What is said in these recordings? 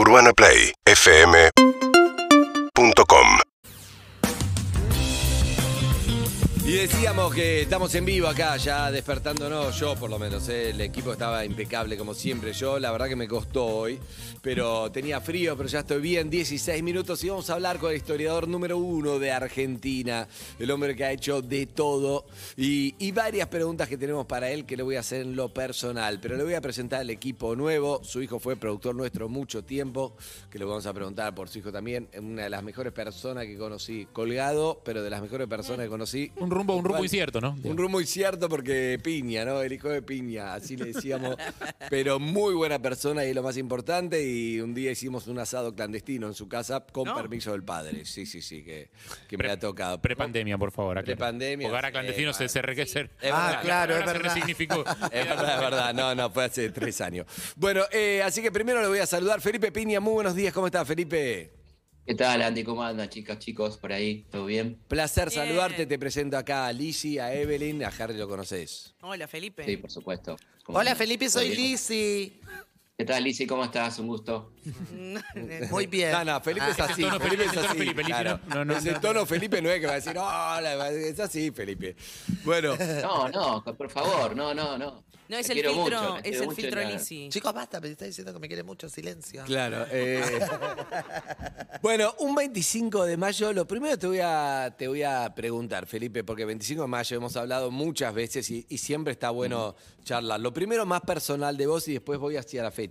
UrbanaPlayFM.com Y decíamos que estamos en vivo acá, ya despertándonos, yo por lo menos, ¿eh? el equipo estaba impecable como siempre, yo la verdad que me costó hoy, pero tenía frío, pero ya estoy bien, 16 minutos y vamos a hablar con el historiador número uno de Argentina, el hombre que ha hecho de todo y, varias preguntas que tenemos para él que le voy a hacer en lo personal, pero le voy a presentar al equipo nuevo, su hijo fue productor nuestro mucho tiempo, que le vamos a preguntar por su hijo también, una de las mejores personas que conocí, colgado, pero de las mejores personas que conocí. Rumbo, un rumbo incierto, ¿no? Un rumbo incierto porque Piña, ¿no? El hijo de Piña, así le decíamos. Pero muy buena persona y es lo más importante. Y un día hicimos un asado clandestino en su casa con ¿No? permiso del padre. Sí, sí, sí, que, que me Pre- ha tocado. Prepandemia, por favor. Prepandemia, ahora sí, clandestino se, vale. se se- Es Ah, claro, es se verdad. resignificó. Es verdad, es verdad. No, no, fue hace tres años. Bueno, eh, así que primero le voy a saludar. Felipe Piña, muy buenos días. ¿Cómo estás, Felipe? ¿Qué tal, Andy? ¿Cómo andan, chicas, chicos? Por ahí, ¿todo bien? Placer Bien. saludarte. Te presento acá a Lizzy, a Evelyn, a Harry lo conoces. Hola, Felipe. Sí, por supuesto. ¿Cómo Hola? Felipe, ¿Todo soy bien? ¿Qué tal, Lizzy? ¿Cómo estás? Un gusto. Muy bien. No, no, Felipe Ah, es así. tono Felipe es así. Felipe, claro. ¿no? No, no, Ese no. tono Felipe no es que va a decir, hola, es así, Felipe. Bueno, No, no, por favor, no, no, no. No, es el filtro, mucho, es el filtro Lizzy. Chicos, basta, me está diciendo que me quiere mucho. Silencio. claro. eh. Bueno, un 25 de mayo, lo primero te voy a, te voy a preguntar, Felipe, porque 25 de mayo hemos hablado muchas veces y, y siempre está bueno charlar. Lo primero más personal de vos y después voy hacia la fecha.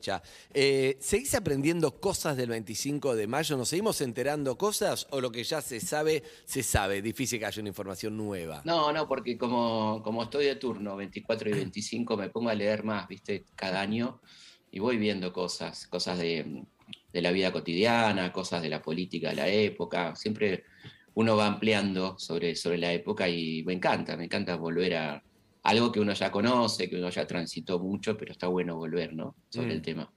Eh, ¿Seguís aprendiendo cosas del 25 de mayo? ¿Nos seguimos enterando cosas o lo que ya se sabe, se sabe? Difícil que haya una información nueva. No, no, porque como, como estoy de turno, 24 y 25, me pongo a leer más, viste, cada año y voy viendo cosas, cosas de, de la vida cotidiana, cosas de la política de la época. Siempre uno va ampliando sobre, sobre la época y me encanta, me encanta volver a algo que uno ya conoce, que uno ya transitó mucho, pero está bueno volver, ¿no? Sobre Mm. el tema.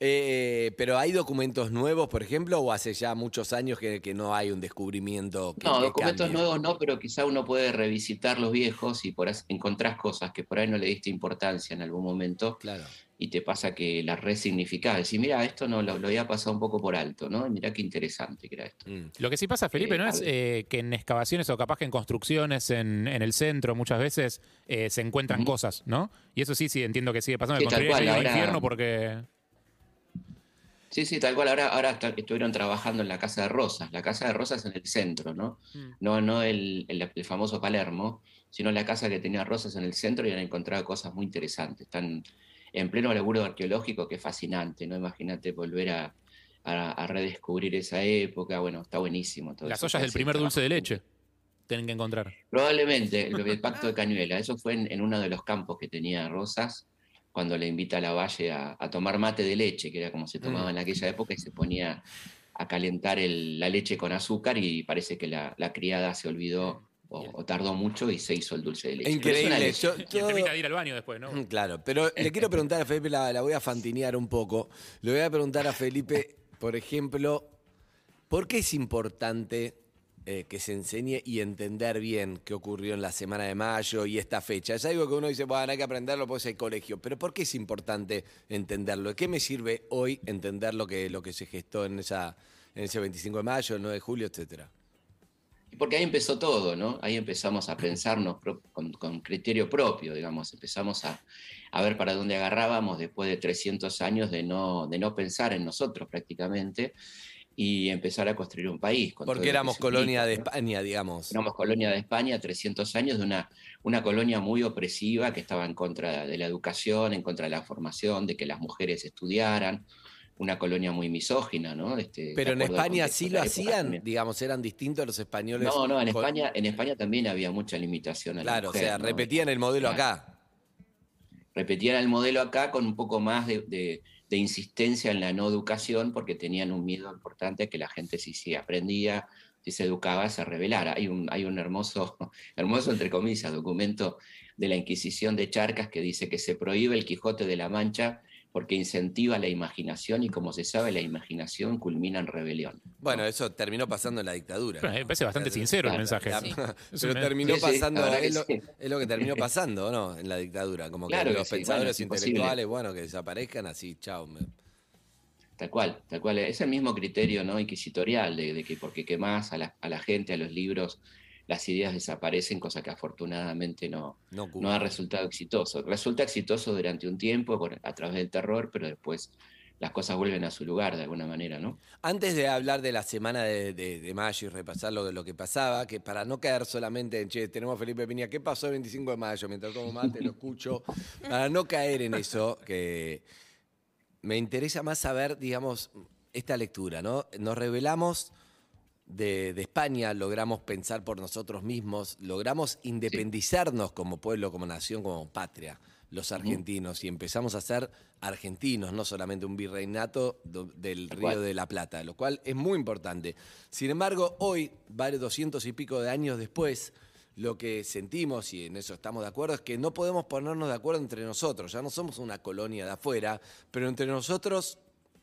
Eh, pero hay documentos nuevos, por ejemplo, o hace ya muchos años que, que no hay un descubrimiento que, No, que documentos cambie? nuevos no, pero quizá uno puede revisitar los viejos y por ahí encontrás cosas que por ahí no le diste importancia en algún momento Claro. y te pasa que las resignificás. Decís, mira, esto no lo, lo había pasado un poco por alto, ¿no? Y mira qué interesante que era esto. Mm. Lo que sí pasa, Felipe, Eh, ¿no es eh, que en excavaciones o capaz que en construcciones en, en el centro muchas veces eh, se encuentran cosas, ¿no? Y eso sí, sí, entiendo que sigue pasando. Sí, que tal construir cual, el ahora- infierno porque... Sí, sí, tal cual. Ahora, ahora está- estuvieron trabajando en la Casa de Rosas. La Casa de Rosas en el centro, ¿no? Mm. No, no el, el- el famoso Palermo, sino la casa que tenía Rosas en el centro y han encontrado cosas muy interesantes. Están en pleno laburo arqueológico que es fascinante, ¿no? Imagínate volver a, a- a redescubrir esa época. Bueno, está buenísimo todo Las eso. ollas del primer dulce de leche tienen que encontrar. Probablemente el, el pacto de Cañuela. Eso fue en, en uno de los campos que tenía Rosas, cuando le invita a la Valle a, a tomar mate de leche, que era como se tomaba en aquella época, y se ponía a calentar el- la leche con azúcar y parece que la, la criada se olvidó o, o tardó mucho y se hizo el dulce de leche. Increíble. leyenda. Yo- todo- invita a ir al baño después, ¿no? Mm, Claro, pero le quiero preguntar a Felipe, la, la voy a fantinear un poco. Le voy a preguntar a Felipe, por ejemplo, ¿por qué es importante eh, que se enseñe y entender bien qué ocurrió en la semana de mayo y esta fecha? Es algo que uno dice, bueno, hay que aprenderlo porque es el colegio, pero ¿por qué es importante entenderlo? ¿Qué me sirve hoy entender lo que, lo que se gestó en, esa, en ese 25 de mayo, el 9 de julio, etcétera? Porque ahí empezó todo, ¿no? Ahí empezamos a pensarnos con, con criterio propio, digamos, empezamos a, a ver para dónde agarrábamos después de 300 años de no, de no pensar en nosotros prácticamente y empezar a construir un país. Porque que éramos colonia de. España, digamos. Éramos colonia de España, 300 años de una, una colonia muy opresiva que estaba en contra de la educación, en contra de la formación, de que las mujeres estudiaran, una colonia muy misógina, ¿no? Este, Pero en España sí lo la hacían, también. digamos, eran distintos los españoles. No, no, en España, en España también había mucha limitación a la Claro, mujer, o sea, ¿no? repetían el modelo Claro. acá. repetían el modelo acá con un poco más de, de- de insistencia en la no educación porque tenían un miedo importante que la gente si se aprendía, si se educaba, se rebelara. Hay un, hay un hermoso, hermoso, entre comillas, documento de la Inquisición de Charcas que dice que se prohíbe el Quijote de la Mancha porque incentiva la imaginación y como se sabe, la imaginación culmina en rebelión. Bueno, eso terminó pasando en la dictadura. Me parece bastante sincero el Claro, mensaje. La- Sí. Es pero un- terminó Sí, sí, la pasando, es, lo, es lo que terminó pasando, ¿no? En la dictadura. Como Claro que que los bueno, pensadores intelectuales, bueno, que desaparezcan así, chao. me- tal cual, tal cual. Es el mismo criterio ¿no? inquisitorial de, de que porque quemás a la, a la gente, a los libros, las ideas desaparecen, cosa que afortunadamente no, No ha resultado exitoso. Resulta exitoso durante un tiempo a través del terror, pero después las cosas vuelven a su lugar de alguna manera, ¿no? Antes de hablar de la semana de, de- de mayo y repasar lo, lo que pasaba, que para no caer solamente en, che, tenemos a Felipe Piña, ¿qué pasó el 25 de mayo? Mientras tomo mate, lo escucho. Para no caer en eso, que me interesa más saber, digamos, esta lectura, ¿no? Nos revelamos de, de España, logramos pensar por nosotros mismos, logramos independizarnos como pueblo, como nación, como patria, los argentinos, y empezamos a ser argentinos, no solamente un virreinato do- del Río cual. de la Plata, lo cual es muy importante. Sin embargo, hoy, varios doscientos y pico de años después, lo que sentimos, y en eso estamos de acuerdo, es que no podemos ponernos de acuerdo entre nosotros. Ya no somos una colonia de afuera, pero entre nosotros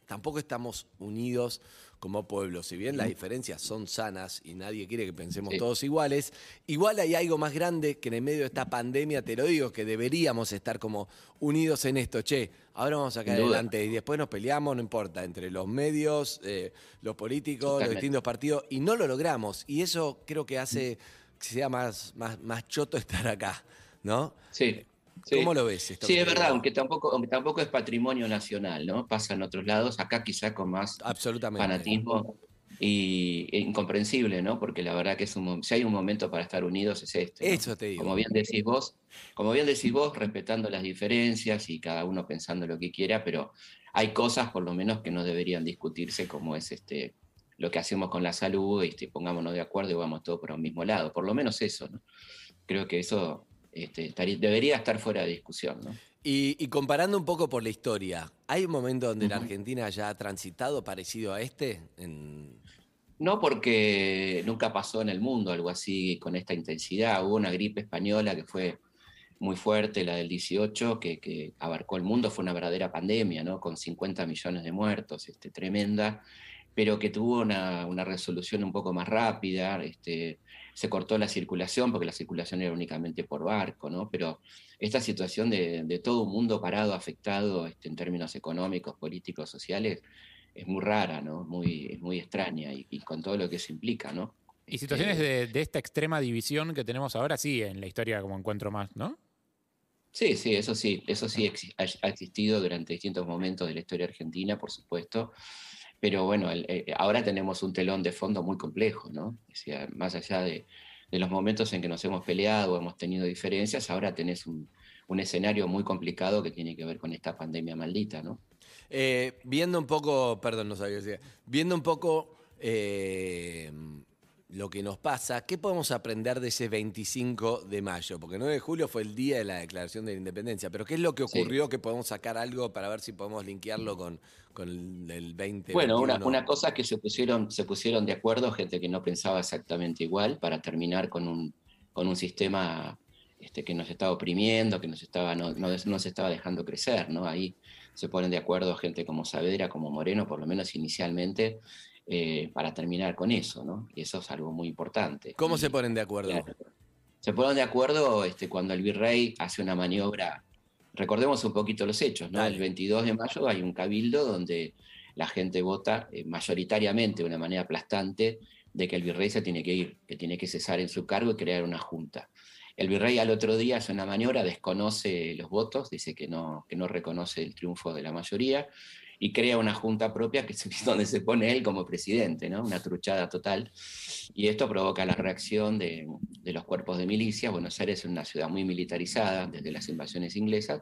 tampoco estamos unidos como pueblo. Si bien las diferencias son sanas y nadie quiere que pensemos Sí. todos iguales, igual hay algo más grande que en el medio de esta pandemia, te lo digo, que deberíamos estar como unidos en esto. Che, ahora vamos a caer duda. adelante y después nos peleamos, no importa, entre los medios, eh, los políticos, los distintos partidos, y no lo logramos. Y eso creo que hace que sea más, más, más choto estar acá, ¿no? Sí. Sí. ¿Cómo lo ves esto? Sí, es verdad, aunque tampoco, aunque tampoco es patrimonio nacional, ¿no? Pasa en otros lados, acá quizá con más Absolutamente. fanatismo y e incomprensible, ¿no? Porque la verdad que es un, si hay un momento para estar unidos es este. ¿no? Eso te digo. Como bien decís vos, como bien decís vos, respetando las diferencias y cada uno pensando lo que quiera, pero hay cosas por lo menos que no deberían discutirse, como es este lo que hacemos con la salud, este, pongámonos de acuerdo y vamos todos por un mismo lado. Por lo menos eso, ¿no? Creo que eso este, estaría- debería estar fuera de discusión, ¿no? Y, y comparando un poco por la historia, ¿hay un momento donde la. Argentina ya ha transitado parecido a este? En- No porque nunca pasó en el mundo algo así con esta intensidad. Hubo una gripe española que fue muy fuerte, la del 18, que, que abarcó el mundo, fue una verdadera pandemia, ¿no? Con 50 millones de muertos, este, tremenda, pero que tuvo una, una resolución un poco más rápida. Este, se cortó la circulación, porque la circulación era únicamente por barco, ¿no? Pero esta situación de, de todo un mundo parado, afectado este, en términos económicos, políticos, sociales, es muy rara, ¿no? Muy, es muy extraña y, y con todo lo que eso implica, ¿no? Y situaciones Este, de, de esta extrema división que tenemos ahora, sí, en la historia como encuentro más, ¿no? Sí, sí, eso sí, eso sí ha existido durante distintos momentos de la historia argentina, por supuesto, pero bueno, eh, ahora tenemos un telón de fondo muy complejo, ¿no? O sea, más allá de, los momentos en que nos hemos peleado o hemos tenido diferencias, ahora tenés un, un escenario muy complicado que tiene que ver con esta pandemia maldita, ¿no? Eh, viendo un poco, perdón, no sabía decir, viendo un poco eh, lo que nos pasa, ¿qué podemos aprender de ese 25 de mayo? Porque el 9 de julio fue el día de la declaración de la independencia, pero ¿qué es lo que Sí. ocurrió que podemos sacar algo para ver si podemos linkearlo con, con el, el 20? Bueno, una, 21? una cosa es que se pusieron, se pusieron de acuerdo gente que no pensaba exactamente igual para terminar con un, con un sistema este, que nos estaba oprimiendo, que nos estaba, no, no, no se estaba dejando crecer, ¿no? Ahí se ponen de acuerdo gente como Saavedra, como Moreno, por lo menos inicialmente, eh, para terminar con eso, ¿no? Y eso es algo muy importante. ¿Cómo se ponen de acuerdo? Se ponen de acuerdo este, cuando el virrey hace una maniobra. Recordemos un poquito los hechos, ¿no? Dale. El 22 de mayo hay un cabildo donde la gente vota eh, mayoritariamente, de una manera aplastante, de que el virrey se tiene que ir, que tiene que cesar en su cargo y crear una junta. El virrey al otro día hace una maniobra, desconoce los votos, dice que no, que no reconoce el triunfo de la mayoría y crea una junta propia que es donde se pone él como presidente, ¿no? Una truchada total. Y esto provoca la reacción de, de los cuerpos de milicias. Buenos Aires es una ciudad muy militarizada desde las invasiones inglesas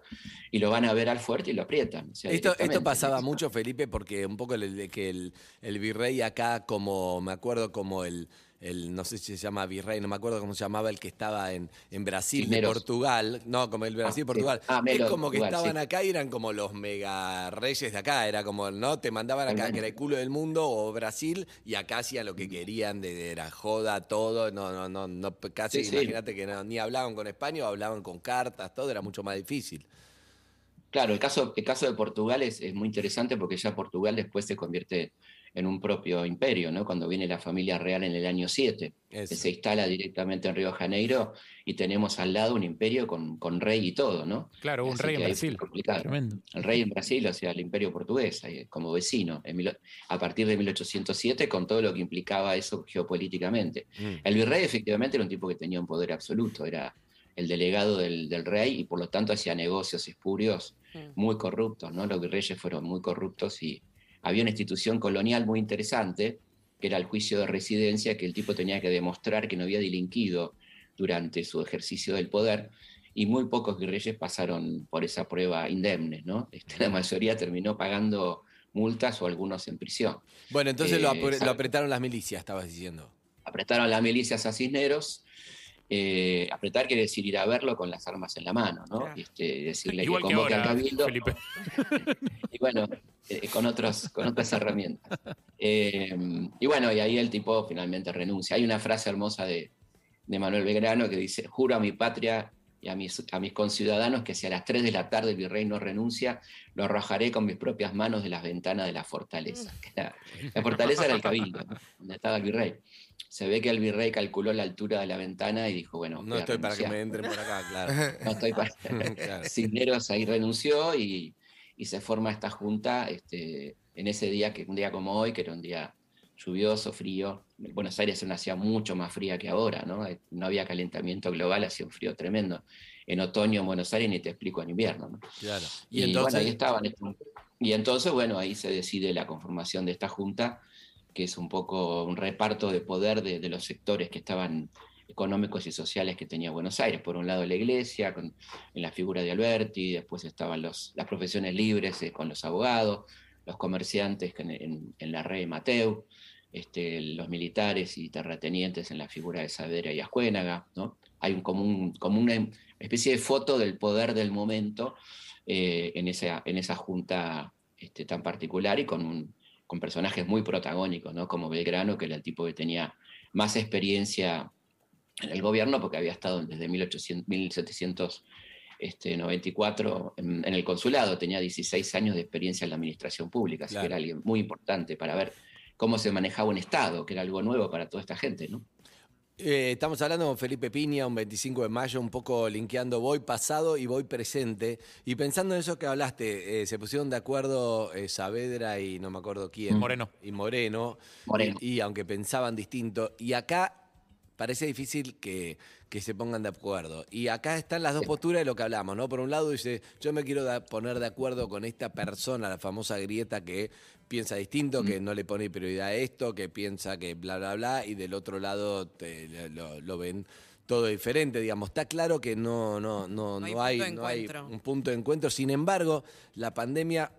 y lo van a ver al fuerte y lo aprietan. o sea, Esto, pasaba mucho, Felipe, porque un poco el, de que el, el virrey acá, como me acuerdo, como el, el, no sé si se llama virrey, no me acuerdo cómo se llamaba el que estaba en, en Brasil, de. Portugal, no, como el Brasil, sí. Portugal, Ah, es Melo, como que Portugal, estaban sí. acá y eran como los mega reyes de acá, era como, ¿no? Te mandaban acá, que era el culo del mundo, o Brasil, y acá hacían lo que querían, de, de- era joda, todo, no, no, no, no casi, Sí, imagínate que no, ni hablaban con España, o hablaban con cartas, todo, era mucho más difícil. Claro, el caso, el caso de Portugal es, es muy interesante porque ya Portugal después se convierte en un propio imperio, ¿no? Cuando viene la familia real en el año 7, que se instala directamente en Río de Janeiro y tenemos al lado un imperio con, con rey y todo, ¿no? Claro, un Así rey en Brasil. complicado. Tremendo. El rey en Brasil, o sea, el imperio portugués, como vecino, en mil- a partir de 1807, con todo lo que implicaba eso geopolíticamente. Mm. El virrey efectivamente era un tipo que tenía un poder absoluto, era el delegado del, del rey y por lo tanto hacía negocios espurios Mm. muy corruptos, ¿no? Los virreyes fueron muy corruptos y había una institución colonial muy interesante, que era el juicio de residencia, que el tipo tenía que demostrar que no había delinquido durante su ejercicio del poder, y muy pocos virreyes pasaron por esa prueba indemne, ¿no? Este, la mayoría terminó pagando multas o algunos en prisión. Bueno, entonces lo, Eh, lo apretaron las milicias, estabas diciendo. apretaron las milicias a Cisneros. Eh, apretar quiere decir ir a verlo con las armas en la mano, ¿no? Claro. Este, decirle Igual que que convoque ahora, al cabildo. Felipe. Y bueno, eh, con, otros, con otras herramientas. Eh, y bueno, y ahí el tipo finalmente renuncia. Hay una frase hermosa de, de Manuel Belgrano que dice, juro a mi patria y a mis, a mis conciudadanos que si a las 3 de la tarde el virrey no renuncia, lo arrojaré con mis propias manos de las ventanas de la fortaleza. Era- la fortaleza era el cabildo, ¿no? donde estaba el virrey. Se ve que el virrey calculó la altura de la ventana y dijo, bueno, No estoy para que me entren por acá, claro. No estoy para... Claro. Cisneros ahí renunció y, y se forma esta junta este, en ese día, que un día como hoy, que era un día lluvioso, frío. Buenos Aires es una ciudad mucho más fría que ahora, ¿no? Eh, No había calentamiento global, hacía un frío tremendo. En otoño en Buenos Aires ni te explico en invierno, ¿no? claro. Y, Y, entonces, bueno, ahí estaban. estos- Y entonces, bueno, ahí se decide la conformación de esta junta, que es un poco un reparto de poder de, de los sectores que estaban económicos y sociales que tenía Buenos Aires. Por un lado la iglesia, con, en la figura de Alberti, después estaban los, las profesiones libres eh, con los abogados, los comerciantes en, en- en la Rey Mateu, este, los militares y terratenientes en la figura de Saavedra y Ascuénaga. ¿no? Hay un, como, un- como una especie de foto del poder del momento eh, en, esa, en esa junta este, tan particular y con, un- con personajes muy protagónicos, ¿no? como Belgrano, que era el tipo que tenía más experiencia en el gobierno porque había estado desde 1800, 1794 en, en el consulado, tenía 16 años de experiencia en la administración pública, así Claro. que era alguien muy importante para ver cómo se manejaba un Estado, que era algo nuevo para toda esta gente, ¿no? eh, estamos hablando con Felipe Piña, un 25 de mayo, un poco linkeando voy pasado y voy presente. Y pensando en eso que hablaste, eh, se pusieron de acuerdo eh, Saavedra y no me acuerdo quién. Moreno. Y Moreno. Moreno. Y, y aunque pensaban distinto. Y acá parece difícil que, que se pongan de acuerdo. Y acá están las dos posturas de lo que hablamos, ¿no? Por un lado dice, yo me quiero da- poner de acuerdo con esta persona, la famosa grieta que piensa distinto, que no le pone prioridad a esto, que piensa que bla, bla, bla, y del otro lado te- lo, lo ven todo diferente, digamos. Está claro que no, no, no, No hay no hay, no un punto de encuentro. Sin embargo, la pandemia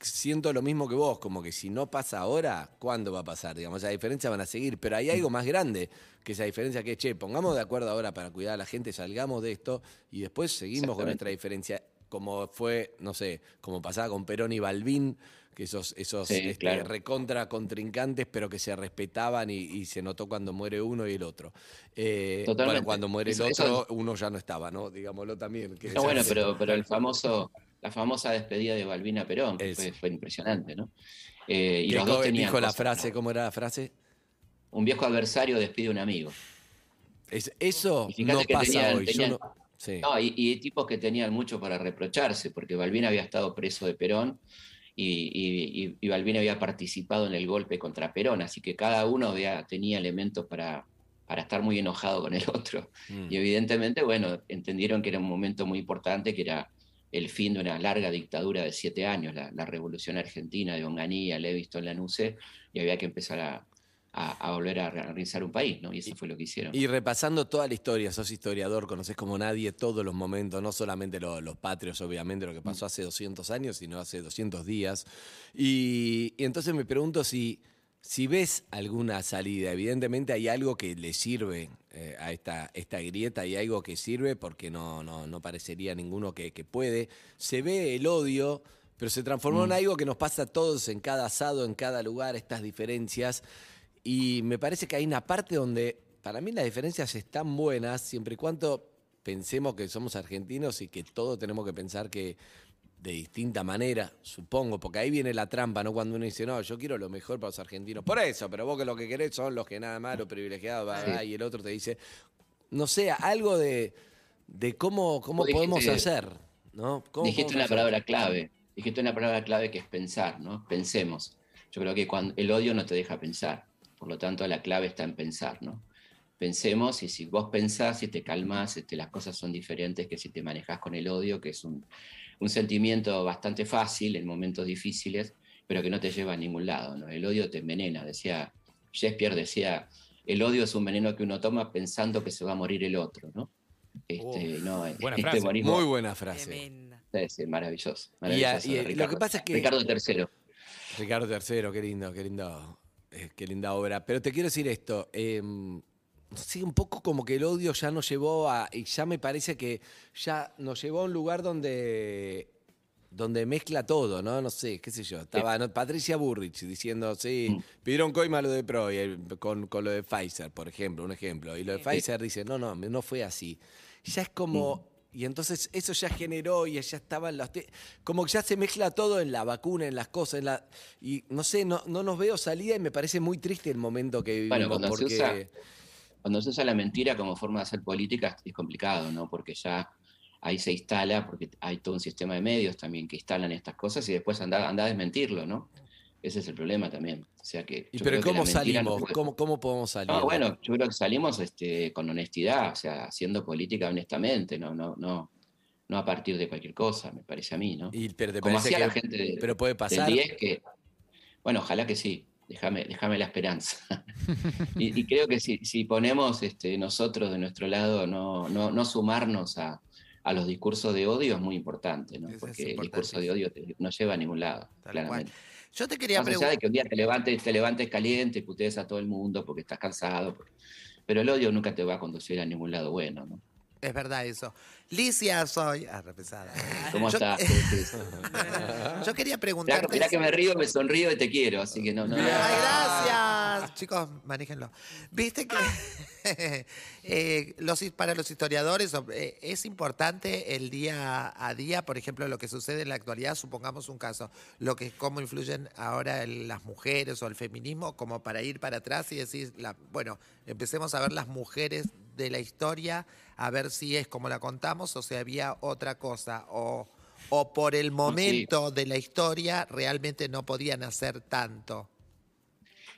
siento lo mismo que vos, como que si no pasa ahora, ¿cuándo va a pasar? Digamos, esas diferencias van a seguir, pero hay algo más grande que esa diferencia que, che, pongamos de acuerdo ahora para cuidar a la gente, salgamos de esto y después seguimos con nuestra diferencia, como fue, no sé, como pasaba con Perón y Balbín, que esos, esos Sí, este, claro. recontra contrincantes, pero que se respetaban y, y se notó cuando muere uno y el otro. Eh, bueno, cuando muere el Eso- eso otro, uno ya no estaba, ¿no? Digámoslo también. que No, bueno, pero, pero el famoso, la famosa despedida de Balbina Perón, que fue, fue impresionante, ¿no? Eh, y los dos tenían dijo la frase, ¿no? ¿cómo era la frase? Un viejo adversario despide a un amigo. Es- eso no que pasa tenían- hoy. yo tenían- no- sí. No, y, y tipos que tenían mucho para reprocharse, porque Balbín había estado preso de Perón y, y, había participado en el golpe contra Perón, así que cada uno había- tenía elementos para, para estar muy enojado con el otro. Mm. Y evidentemente, bueno, entendieron que era un momento muy importante, que era el fin de una larga dictadura de siete años, la, la revolución argentina de Onganía, Leviston, Lanusse, y había que empezar a, a- a volver a realizar un país, ¿no? Y eso fue lo que hicieron. Y repasando toda la historia, sos historiador, conoces como nadie todos los momentos, no solamente lo- los patrios, obviamente, lo que Mm. pasó hace 200 años, sino hace 200 días. Y, y entonces me pregunto si, si ves alguna salida. Evidentemente hay algo que le sirve eh, a esta, esta grieta, hay algo que sirve porque no, no, no parecería ninguno que, que puede. Se ve el odio, pero se transformó en algo que nos pasa a todos en cada asado, en cada lugar, estas diferencias. Y me parece que hay una parte donde para mí las diferencias están buenas, siempre y cuando pensemos que somos argentinos y que todos tenemos que pensar que de distinta manera, supongo, porque ahí viene la trampa, ¿no? Cuando uno dice, no, yo quiero lo mejor para los argentinos. Por eso, pero vos que lo que querés son los que nada más, los privilegiados, va, Sí. va, y el otro te dice, no sé, algo de, de cómo, cómo dijiste- podemos hacer, ¿no? ¿Cómo Dijiste una hacer? palabra clave, dijiste una palabra clave que es pensar, ¿no? Pensemos. Yo creo que cuando el odio no te deja pensar, por lo tanto la clave está en pensar, ¿no? Pensemos y si vos pensás y te calmas, este, las cosas son diferentes que si te manejas con el odio, que es un, un sentimiento bastante fácil en momentos difíciles, pero que no te lleva a ningún lado, ¿no? El odio te envenena, decía Shakespeare decía, el odio es un veneno que uno toma pensando que se va a morir el otro, ¿no? Este, no, buena este frase. morismo- Muy buena frase. Tremenda. Sí, sí, maravilloso. Y, a- maravilloso y de lo que Ricardo. pasa es que- Ricardo III. Ricardo III, qué lindo, qué lindo, eh, qué linda obra. Pero te quiero decir esto, eh, sí, un poco como que el odio ya nos llevó a, y ya me parece que ya nos llevó a un lugar donde, donde mezcla todo, ¿no? No sé, qué sé yo. Estaba ¿no? Patricia Burrich diciendo, sí, Mm. pidieron coima lo de Pro con, con lo de Pfizer, por ejemplo, un ejemplo. Y lo de. Pfizer dice, no, no, no fue así. Ya es como... Y entonces eso ya generó y ya estaban los... te- Como que ya se mezcla todo en la vacuna, en las cosas, en la... Y no sé, no, no nos veo salida y me parece muy triste el momento que vivimos Bueno, cuando se porque... usa- Cuando se usa la mentira como forma de hacer política es complicado, ¿no? Porque ya ahí se instala, porque hay todo un sistema de medios también que instalan estas cosas y después anda, anda a desmentirlo, ¿no? Ese es el problema también. O sea que. Y pero ¿cómo no salimos? puede- ¿Cómo, ¿Cómo podemos salir? No, bueno, yo creo que salimos este, con honestidad, o sea, haciendo política honestamente, no, no, no, no a partir de cualquier cosa, me parece a mí, ¿no? Y, pero te Como hacía que- la gente de- pero puede del pasar. 10 que, bueno, ojalá que sí, déjame, déjame la esperanza. y, y creo que si, si ponemos este, nosotros de nuestro lado no, no, no sumarnos a, a los discursos de odio es muy importante, ¿no? Porque el discurso de odio te- no lleva a ningún lado, Tal claramente. Yo te quería Más allá de que un día te levantes, te levantes caliente y putees a todo el mundo porque estás cansado. Pero el odio nunca te va a conducir a ningún lado bueno, ¿no? Es verdad eso. Licia soy. Ah, repesada. ¿Cómo Yo- estás? Yo quería Mirá, preguntarte. mirá que me río, me sonrío y te quiero, así que no, no. Ay, gracias. Chicos, manéjenlo. Viste que eh, los, para los historiadores eh, es importante el día a día, por ejemplo, lo que sucede en la actualidad, supongamos un caso, lo que cómo influyen ahora el- las mujeres o el feminismo, como para ir para atrás y decir, la, bueno, empecemos a ver las mujeres de la historia, a ver si es como la contamos o si había otra cosa, o, o por el momento de la historia realmente no podían hacer tanto.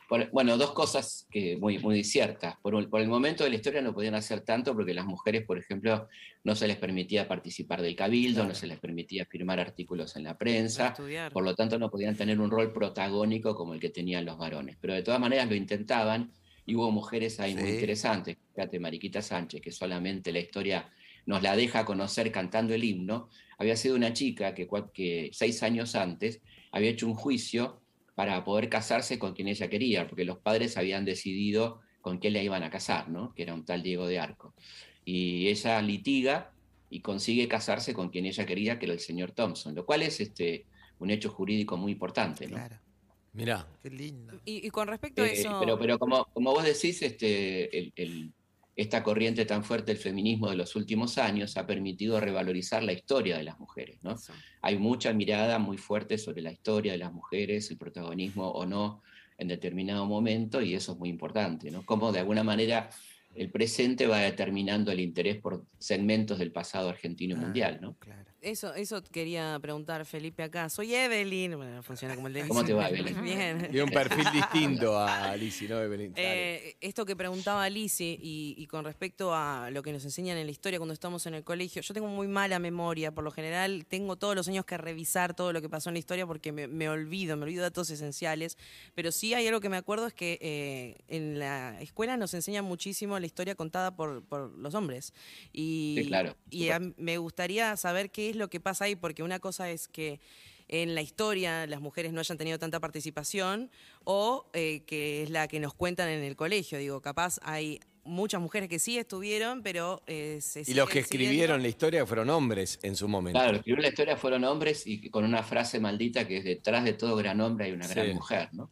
Por- bueno, dos cosas que muy, muy ciertas. Por, un- por el momento de la historia no podían hacer tanto porque las mujeres, por ejemplo, no se les permitía participar del cabildo, no se les permitía firmar artículos en la prensa, por lo tanto no podían tener un rol protagónico como el que tenían los varones. Pero de todas maneras lo intentaban y hubo mujeres ahí muy interesantes. Fíjate, Mariquita Sánchez, que solamente la historia nos la deja conocer cantando el himno, había sido una chica que, que seis años antes había hecho un juicio para poder casarse con quien ella quería, porque los padres habían decidido con quién la iban a casar, ¿no? que era un tal Diego de Arco. Y ella litiga y consigue casarse con quien ella quería, que era el señor Thompson, lo cual es este, un hecho jurídico muy importante. ¿no? Claro, Mirá, qué lindo. Y, y con respecto a Eh, eso. pero pero como, como vos decís, este, el- el- esta corriente tan fuerte del feminismo de los últimos años ha permitido revalorizar la historia de las mujeres. ¿no? Hay mucha mirada muy fuerte sobre la historia de las mujeres, el protagonismo o no en determinado momento, y eso es muy importante. ¿no? Cómo de alguna manera el presente va determinando el interés por segmentos del pasado argentino y Ah, mundial. ¿no? Claro. Eso, eso quería preguntar, Felipe, acá. Soy Evelyn. Bueno, funciona como el de ¿Cómo te va, Evelyn? Bien. tiene un perfil distinto a Lizzy, ¿no? Evelyn? Eh, esto que preguntaba Lizzie y, y con respecto a lo que nos enseñan en la historia cuando estamos en el colegio, yo tengo muy mala memoria, por lo general tengo todos los años que revisar todo lo que pasó en la historia porque me, me olvido, me olvido datos esenciales, pero sí hay algo que me acuerdo es que eh, en la escuela nos enseñan muchísimo la historia contada por, por los hombres y, Sí, claro, y a- me gustaría saber qué es lo que pasa ahí, porque una cosa es que en la historia las mujeres no hayan tenido tanta participación o eh, que es la que nos cuentan en el colegio. Digo, capaz hay muchas mujeres que sí estuvieron, pero eh, se y los que siguiendo. escribieron la historia fueron hombres en su momento. Claro, escribió la historia fueron hombres y con una frase maldita que es detrás de todo gran hombre hay una Sí. gran mujer, ¿no?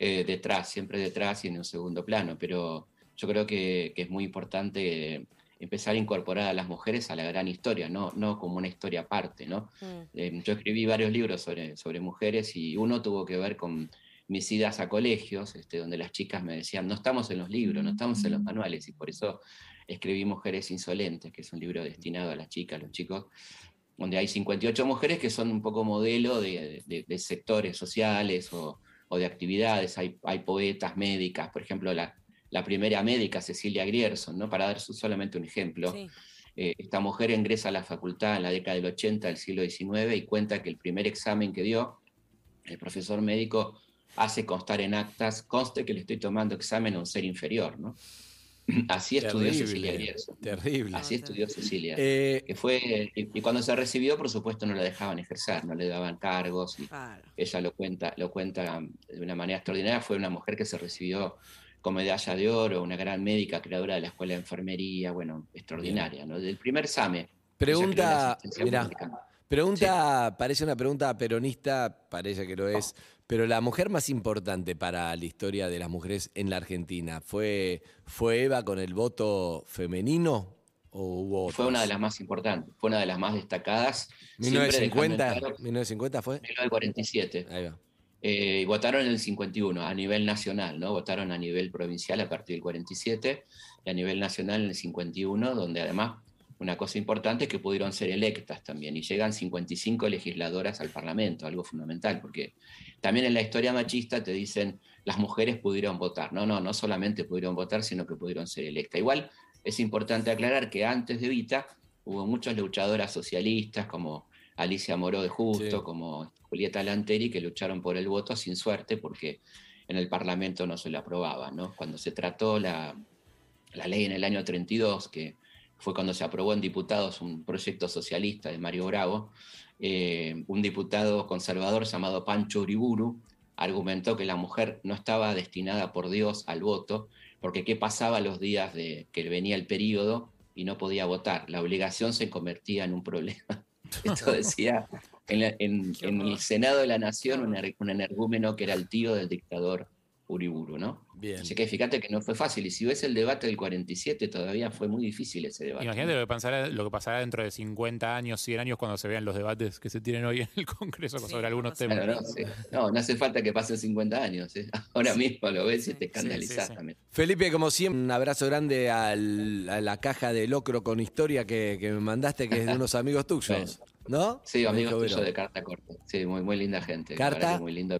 Eh, detrás, siempre detrás y en un segundo plano, pero yo creo que, que es muy importante empezar a incorporar a las mujeres a la gran historia, no, no como una historia aparte, ¿no? Mm. Eh, yo escribí varios libros sobre, sobre mujeres y uno tuvo que ver con mis idas a colegios, este, donde las chicas me decían, no estamos en los libros, no estamos en los manuales, y por eso escribí Mujeres Insolentes, que es un libro destinado a las chicas, a los chicos, donde hay 58 mujeres que son un poco modelo de, de- de sectores sociales o, o de actividades. Hay, hay poetas, médicas, por ejemplo, la, la primera médica, Cecilia Grierson, ¿no? para dar solamente un ejemplo. Sí. Eh, esta mujer ingresa a la facultad en la década del 80 del siglo XIX y cuenta que el primer examen que dio, el profesor médico hace constar en actas, conste que le estoy tomando examen a un ser inferior, ¿no? Así estudió Cecilia. Grierson. Terrible. Así estudió Cecilia. Eh, Que fue, y, y cuando se recibió, por supuesto, no la dejaban ejercer, no le daban cargos. y Claro. ella lo cuenta, lo cuenta de una manera extraordinaria. Fue una mujer que se recibió medalla de oro, una gran médica, creadora de la escuela de enfermería, bueno, extraordinaria, ¿no? Del primer SAME. Pregunta, mirá, pregunta, parece una pregunta peronista, parece que lo es, pero la mujer más importante para la historia de las mujeres en la Argentina, ¿fue, fue Eva con el voto femenino o hubo Fue una de las más importantes, fue una de las más destacadas. siempre dejando en 1950, claro- 1950 fue. 1947. Ahí va. Eh, y votaron en el 51 a nivel nacional, ¿no? Votaron a nivel provincial a partir del 47 y a nivel nacional en el 51, donde además una cosa importante es que pudieron ser electas también y llegan 55 legisladoras al Parlamento, algo fundamental, porque también en la historia machista te dicen las mujeres pudieron votar. No, no, no solamente pudieron votar, sino que pudieron ser electas. Igual es importante aclarar que antes de Vita hubo muchas luchadoras socialistas como Alicia Moró de Justo, Sí. como Julieta Lanteri, que lucharon por el voto sin suerte porque en el Parlamento no se le aprobaba. ¿no? Cuando se trató la, la ley en el año 32, que fue cuando se aprobó en diputados un proyecto socialista de Mario Bravo, eh, un diputado conservador llamado Pancho Uriburu argumentó que la mujer no estaba destinada por Dios al voto, porque qué pasaba los días de que venía el periodo y no podía votar. La obligación se convertía en un problema. Esto decía en, la- en- en el Senado de la Nación un, un energúmeno que era el tío del dictador Uriburu, ¿no? Bien. Así que fíjate que no fue fácil. Y si ves el debate del 47, todavía fue muy difícil ese debate. Imagínate lo que, pasará, lo que pasará dentro de 50 años, 100 años, cuando se vean los debates que se tienen hoy en el Congreso Sí, sobre algunos temas. Claro, no, sí. no, no hace falta que pasen 50 años. ¿eh? Ahora mismo lo ves y te escandalizás sí. también. Felipe, como siempre, un abrazo grande al- a la caja de locro con historia que, que me mandaste, que es de unos amigos tuyos. ¿No? Sí, amigos tuyos de carta corta. Sí, muy, muy linda gente. ¿Carta? Muy lindo.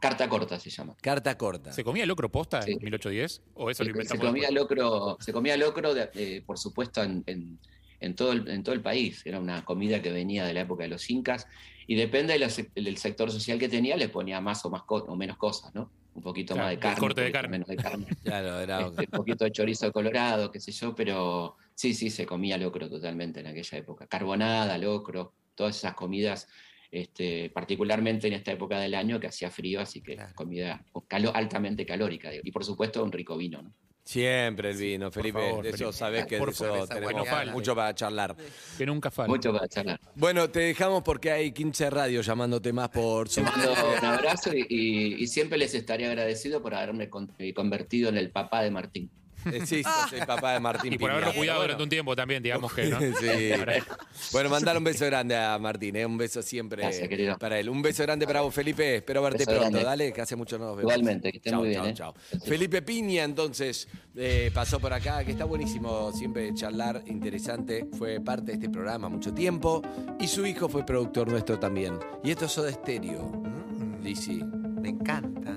Carta corta se llama. Carta corta. ¿Se comía locro posta Sí. en 1810? ¿O eso lo Se, se inventamos? comía después? locro, se comía locro de- eh, por supuesto, en, en- en todo el, en todo el país. Era una comida que venía de la época de los incas y depende de la sec- del sector social que tenía, le ponía más o, más co- o menos cosas, ¿no? Un poquito Claro, más de carne, corte un de carne. menos de carne. Claro, era. Este, un poquito de chorizo colorado, qué sé yo, pero sí, sí, se comía locro totalmente en aquella época. Carbonada, locro, todas esas comidas, este, particularmente en esta época del año que hacía frío, así que Claro. comida calo- altamente calórica. digo. Y por supuesto un rico vino, ¿no? Siempre el vino, Felipe. favor, de eso Felipe. sabés que Por de eso tenemos guayana. mucho para charlar. Que nunca falta. Mucho para charlar. Bueno, te dejamos porque hay 15 radios llamándote más por Te Zoom. mando un abrazo y, y- y siempre les estaría agradecido por haberme con- eh, convertido en el papá de Martín. Eh, Sí, el papá de Martín Y por haberlo cuidado Bueno. durante un tiempo también, digamos que, ¿no? Sí. Bueno, mandar un beso grande a Martín, ¿eh? un beso siempre Gracias, querido. para él. Un beso grande para vos, Felipe. Espero verte Beso pronto, grande. dale, que hace mucho no nos vemos. Igualmente, que estén Chau, muy bien, chau, ¿eh? chau. Gracias. Felipe Piña, entonces, eh, pasó por acá, que está buenísimo siempre charlar, interesante. Fue parte de este programa mucho tiempo. Y su hijo fue productor nuestro también. Y esto es Soda Stereo, Mm, Lizzy. me encanta.